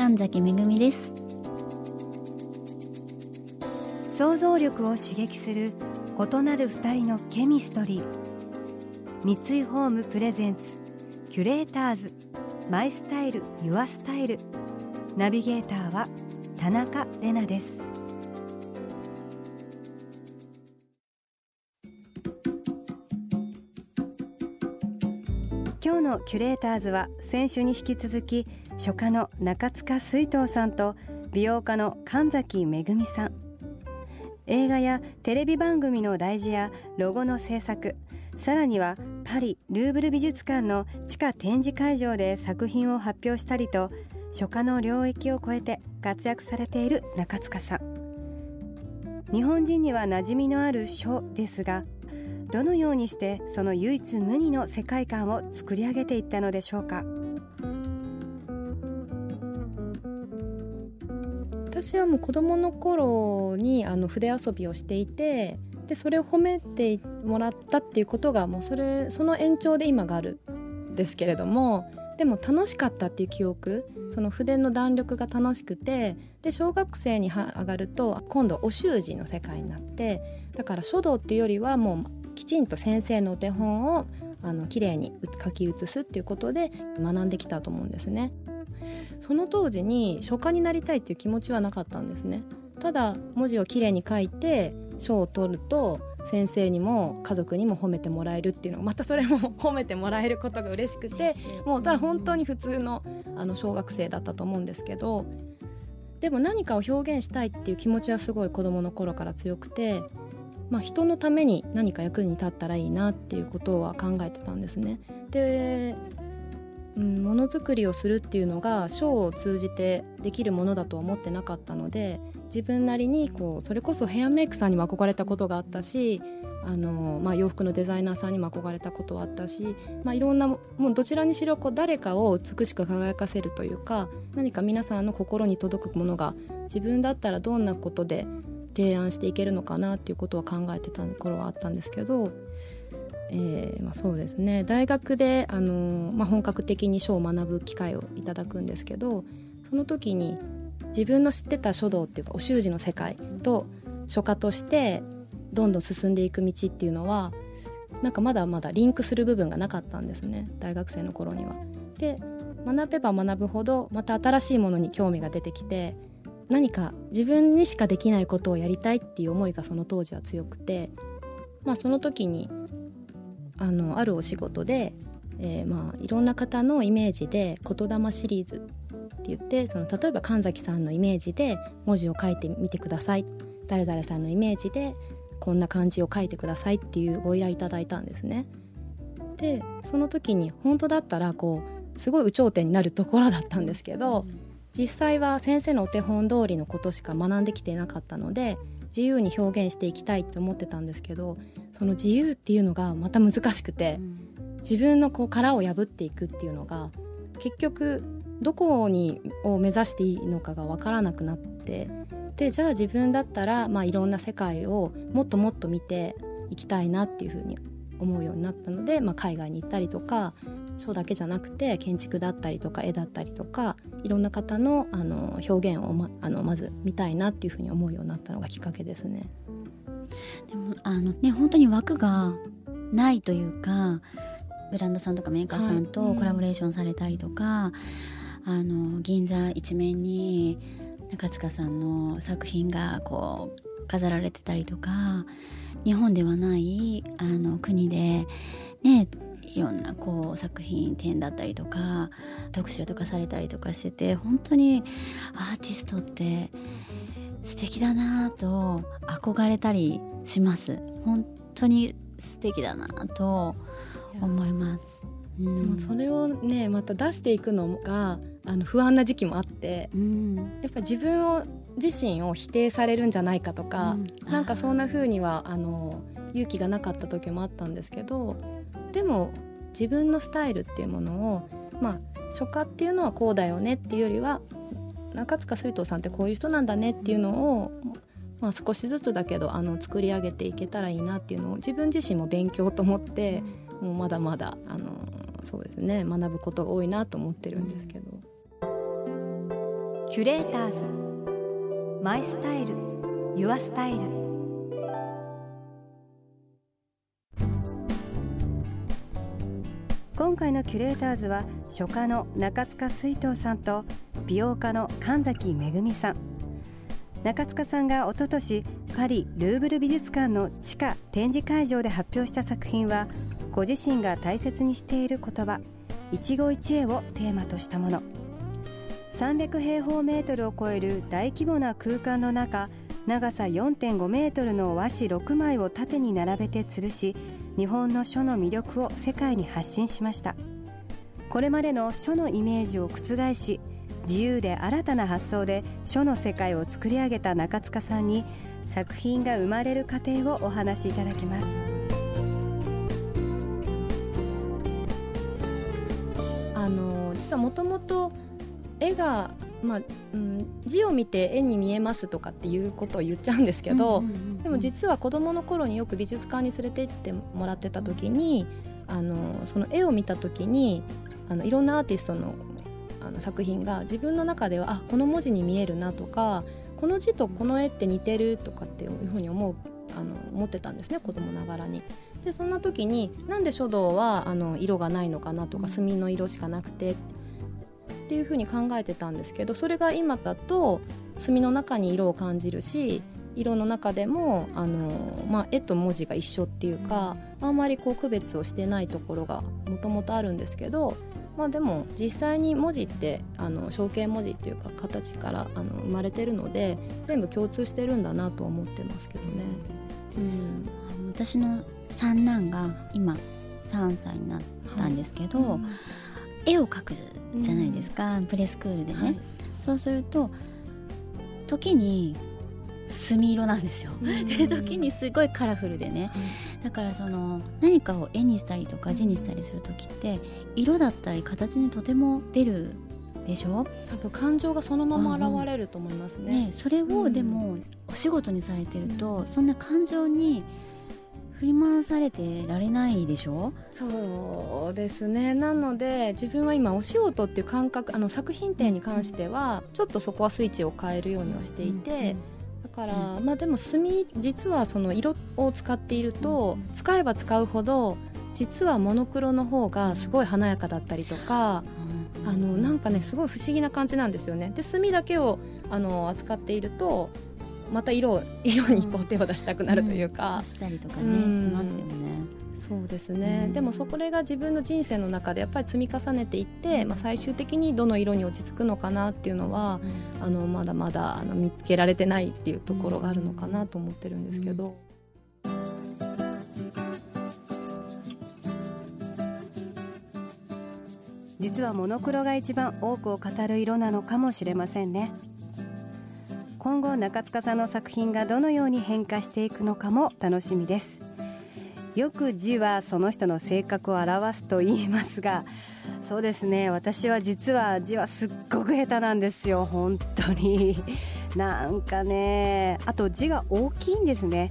神崎めぐみです。想像力を刺激する異なる二人のケミストリー。三井ホームプレゼンツキュレーターズ。マイスタイルユアスタイル。ナビゲーターは田中れなです。今日のキュレーターズは先週に引き続き書家の中塚水藤さんと美容家の神崎めぐみさん。映画やテレビ番組の題字やロゴの制作さらにはパリルーブル美術館の地下展示会場で作品を発表したりと書家の領域を超えて活躍されている中塚さん。日本人には馴染みのある書ですがどのようにしてその唯一無二の世界観を作り上げていったのでしょうか？私はもう子供の頃にあの筆遊びをしていてでそれを褒めてもらったっていうことがもうそれその延長で今があるんですけれどもでも楽しかったっていう記憶その筆の弾力が楽しくてで小学生に上がると今度お習字の世界になってだから書道っていうよりはもうきちんと先生のお手本をあの綺麗に書き写すっていうことで学んできたと思うんですね。その当時に書家になりたいっていう気持ちはなかったんですね。ただ文字をきれいに書いて賞を取ると先生にも家族にも褒めてもらえるっていうのがまたそれも褒めてもらえることが嬉しくてもうただ本当に普通のあの小学生だったと思うんですけどでも何かを表現したいっていう気持ちはすごい子どもの頃から強くてまあ、人のために何か役に立ったらいいなっていうことは考えてたんですね。でうんものづくりをするっていうのがショーを通じてできるものだと思ってなかったので自分なりにこうそれこそヘアメイクさんにも憧れたことがあったしあの、まあ、洋服のデザイナーさんにも憧れたことはあったし、まあ、いろんなもうどちらにしろこう誰かを美しく輝かせるというか何か皆さんの心に届くものが自分だったらどんなことで提案していけるのかなっていうことは考えてた頃はあったんですけど、えーまあ、そうですね大学で、あのまあ、本格的に書を学ぶ機会をいただくんですけどその時に自分の知ってた書道っていうかお習字の世界と書家としてどんどん進んでいく道っていうのはなんかまだまだリンクする部分がなかったんですね大学生の頃には。で学べば学ぶほどまた新しいものに興味が出てきて何か自分にしかできないことをやりたいっていう思いがその当時は強くて、まあ、その時にあのあるお仕事で、えー、まあいろんな方のイメージで「言霊シリーズ」って言ってその例えば神崎さんのイメージで文字を書いてみてください誰々さんのイメージでこんな漢字を書いてくださいっていうご依頼いただいたんですね。でその時に本当だったらこうすごい有頂天になるところだったんですけど、実際は先生のお手本通りのことしか学んできていなかったので自由に表現していきたいって思ってたんですけどその自由っていうのがまた難しくて、うん、自分のこう殻を破っていくっていうのが結局どこにを目指していいのかが分からなくなってでじゃあ自分だったら、まあ、いろんな世界をもっともっと見ていきたいなっていうふうに思うようになったので、まあ、海外に行ったりとか書だけじゃなくて建築だったりとか絵だったりとかいろんな方のあの表現をまあのまず見たいなっていうふうに思うようになったのがきっかけですね。でもあのね本当に枠がないというかブランドさんとかメーカーさんとコラボレーションされたりとか、はいうん、あの銀座一面に中塚さんの作品がこう飾られてたりとか日本ではないあの国でねいろんなこう作品展だったりとか特集とかされたりとかしてて本当にアーティストって素敵だなと憧れたりします。本当に素敵だなと思います。でもそれをねまた出していくのがあの不安な時期もあって、うん。やっぱり自分を自身を否定されるんじゃないかとか、うん。なんかそんな風にはあの勇気がなかった時もあったんですけどでも自分のスタイルっていうものをまあ初夏っていうのはこうだよねっていうよりは中塚水藤さんってこういう人なんだねっていうのを、まあ、少しずつだけどあの作り上げていけたらいいなっていうのを自分自身も勉強と思って、もうまだまだあのそうですね学ぶことが多いなと思ってるんですけど。キュレーターズ。マイスタイル。ユアスタイル今回のキュレーターズは書家の中塚水藤さんと美容家の神崎めぐみさん。中塚さんが一昨年パリルーブル美術館の地下展示会場で発表した作品はご自身が大切にしている言葉一期一会をテーマとしたもの。300平方メートルを超える大規模な空間の中長さ4.5メートルの和紙6枚を縦に並べて吊るし日本の書の魅力を世界に発信しました。これまでの書のイメージを覆し自由で新たな発想で書の世界を作り上げた中塚さんに作品が生まれる過程をお話しいただきます。あの実はもともと絵が、まあうん、字を見て絵に見えますとかっていうことを言っちゃうんですけど、でも実は子どもの頃によく美術館に連れて行ってもらってた時にあのその絵を見た時にあのいろんなアーティストのあの作品が自分の中ではあこの文字に見えるなとかこの字とこの絵って似てるとかっていうふうに思うあの思ってたんですね子供ながらに。でそんな時になんで書道はあの色がないのかなとか墨の色しかなくてっていうふうに考えてたんですけどそれが今だと墨の中に色を感じるし色の中でもあの、まあ、絵と文字が一緒っていうか、あんまりこう区別をしてないところがもともとあるんですけど、まあ、でも実際に文字ってあの象形文字っていうか形からあの生まれてるので全部共通してるんだなとは思ってますけどね。うんあの私の三男が今3歳になったんですけど、絵を描くじゃないですか、プレスクールでね、はい。そうすると時に墨色なんですよ、で時にすごいカラフルでね。だからその何かを絵にしたりとか字にしたりする時って色だったり形にとても出るでしょ、多分感情がそのまま現れると思いますね。ね、それうんをでもお仕事にされてると、そんな感情に振り回されてられないでしょ？そうですね。なので自分は今お仕事っていう感覚あの作品展に関してはちょっとそこはスイッチを変えるようにはしていて、だから、まあでも墨実はその色を使っていると、うん。使えば使うほど実はモノクロの方がすごい華やかだったりとか、あのなんかねすごい不思議な感じなんですよね。で墨だけをあの扱っているとまた色を色にこう手を出したくなるというか、足したりとかね、うんしますよね。そうですね、うん。でもそこれが自分の人生の中でやっぱり積み重ねていって、まあ、最終的にどの色に落ち着くのかなっていうのは、あのまだまだあの見つけられてないっていうところがあるのかなと思ってるんですけど。実はモノクロが一番多くを語る色なのかもしれませんね今後中塚さんの作品がどのように変化していくのかも楽しみです。よく字はその人の性格を表すと言いますがそうですね。私は実は字はすっごく下手なんですよ。本当に。なんかね。あと字が大きいんですね。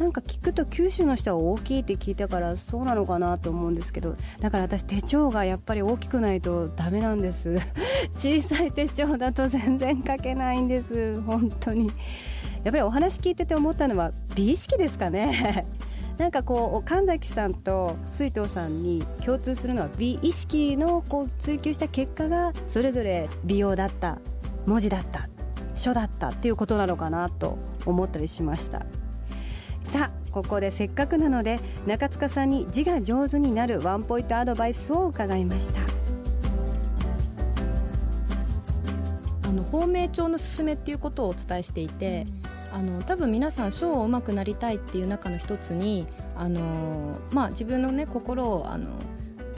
なんか聞くと九州の人は大きいって聞いたからそうなのかなと思うんですけどだから私手帳がやっぱり大きくないとダメなんです。小さい手帳だと全然書けないんです。本当に。やっぱりお話聞いてて思ったのは美意識ですかね。なんかこう神崎さんと水藤さんに共通するのは美意識のこう追求した結果がそれぞれ美容だった文字だった書だったっていうことなのかなと思ったりしました。さあここでせっかくなので中塚さんに字が上手になるワンポイントアドバイスを伺いました。あの芳名帳の勧めっていうことをお伝えしていて、あの多分皆さん書を上手くなりたいっていう中の一つにあの、まあ、自分の、ね、心をあの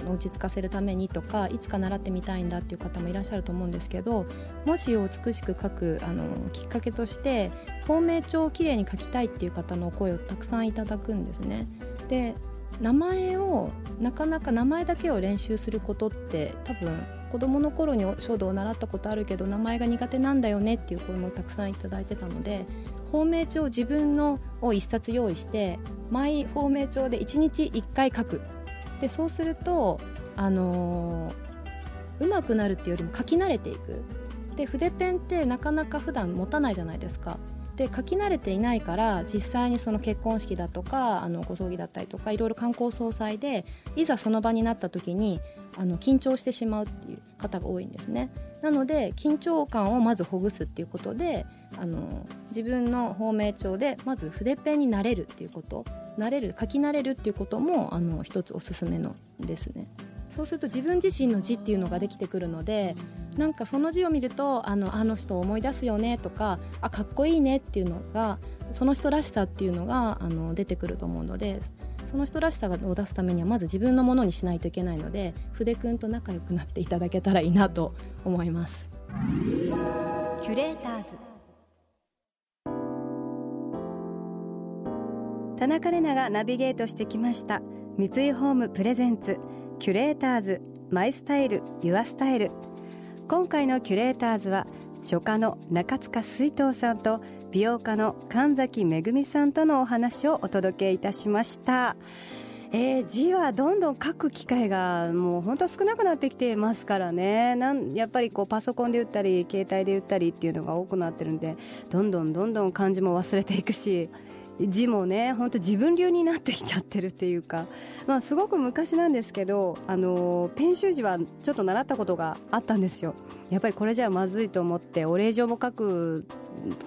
落ち着かせるためにとかいつか習ってみたいんだっていう方もいらっしゃると思うんですけど文字を美しく書くあのきっかけとして透明帳をきれいに書きたいっていう方の声をたくさんいただくんですね。で名前をなかなか名前だけを練習することって多分子どもの頃に書道を習ったことあるけど名前が苦手なんだよねっていう声もたくさんいただいてたので芳名帳自分のを1冊用意して毎芳名帳で1日1回書くでそうするとあのー、うまくなるっていうよりも書き慣れていく。で筆ペンってなかなか普段持たないじゃないですか。で書き慣れていないから実際にその結婚式だとかあのご葬儀だったりとかいろいろ観光総裁でいざその場になった時にあの緊張してしまうっていう方が多いんですね。なので緊張感をまずほぐすっていうことであの自分の芳名帳でまず筆ペンになれるっていうこと慣れる書き慣れるっていうこともあの一つおすすめのですね。そうすると自分自身の字っていうのができてくるのでなんかその字を見るとあのあの人を思い出すよねとかあかっこいいねっていうのがその人らしさっていうのがあの出てくると思うのでその人らしさを出すためにはまず自分のものにしないといけないので筆くんと仲良くなっていただけたらいいなと思います。キュレーターズ田中れながナビゲートしてきました三井ホームプレゼンツキュレーターズマイスタイルユアスタイル。今回のキュレーターズは書家の中塚水藤さんと美容家の神崎めぐみさんとのお話をお届けいたしました。えー、字はどんどん書く機会がもう本当少なくなってきてますからね。なんやっぱりこうパソコンで打ったり携帯で打ったりっていうのが多くなってるんでどんどんどんどん漢字も忘れていくし字もね本当自分流になってきちゃってるっていうか、まあ、すごく昔なんですけどあのペン習字はちょっと習ったことがあったんですよやっぱりこれじゃまずいと思ってお礼状も書く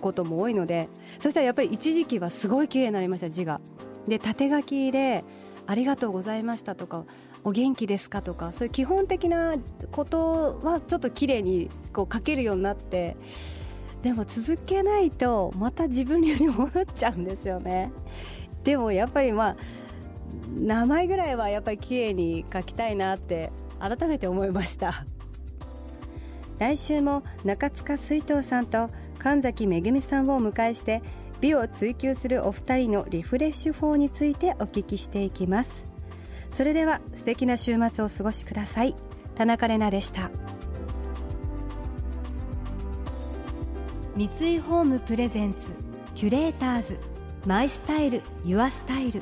ことも多いのでそしたらやっぱり一時期はすごい綺麗になりました字が。で縦書きで「ありがとうございました」とかお元気ですかとかそういう基本的なことはちょっと綺麗にこう書けるようになってでも続けないとまた自分流に戻っちゃうんですよねでもやっぱりまあ名前ぐらいはやっぱり綺麗に書きたいなって改めて思いました。来週も中塚水藤さんと神崎めぐみさんをお迎えして美を追求するお二人のリフレッシュ法についてお聞きしていきます。それでは素敵な週末をお過ごしください。田中れなでした。三井ホームプレゼンツキュレーターズマイスタイルユアスタイル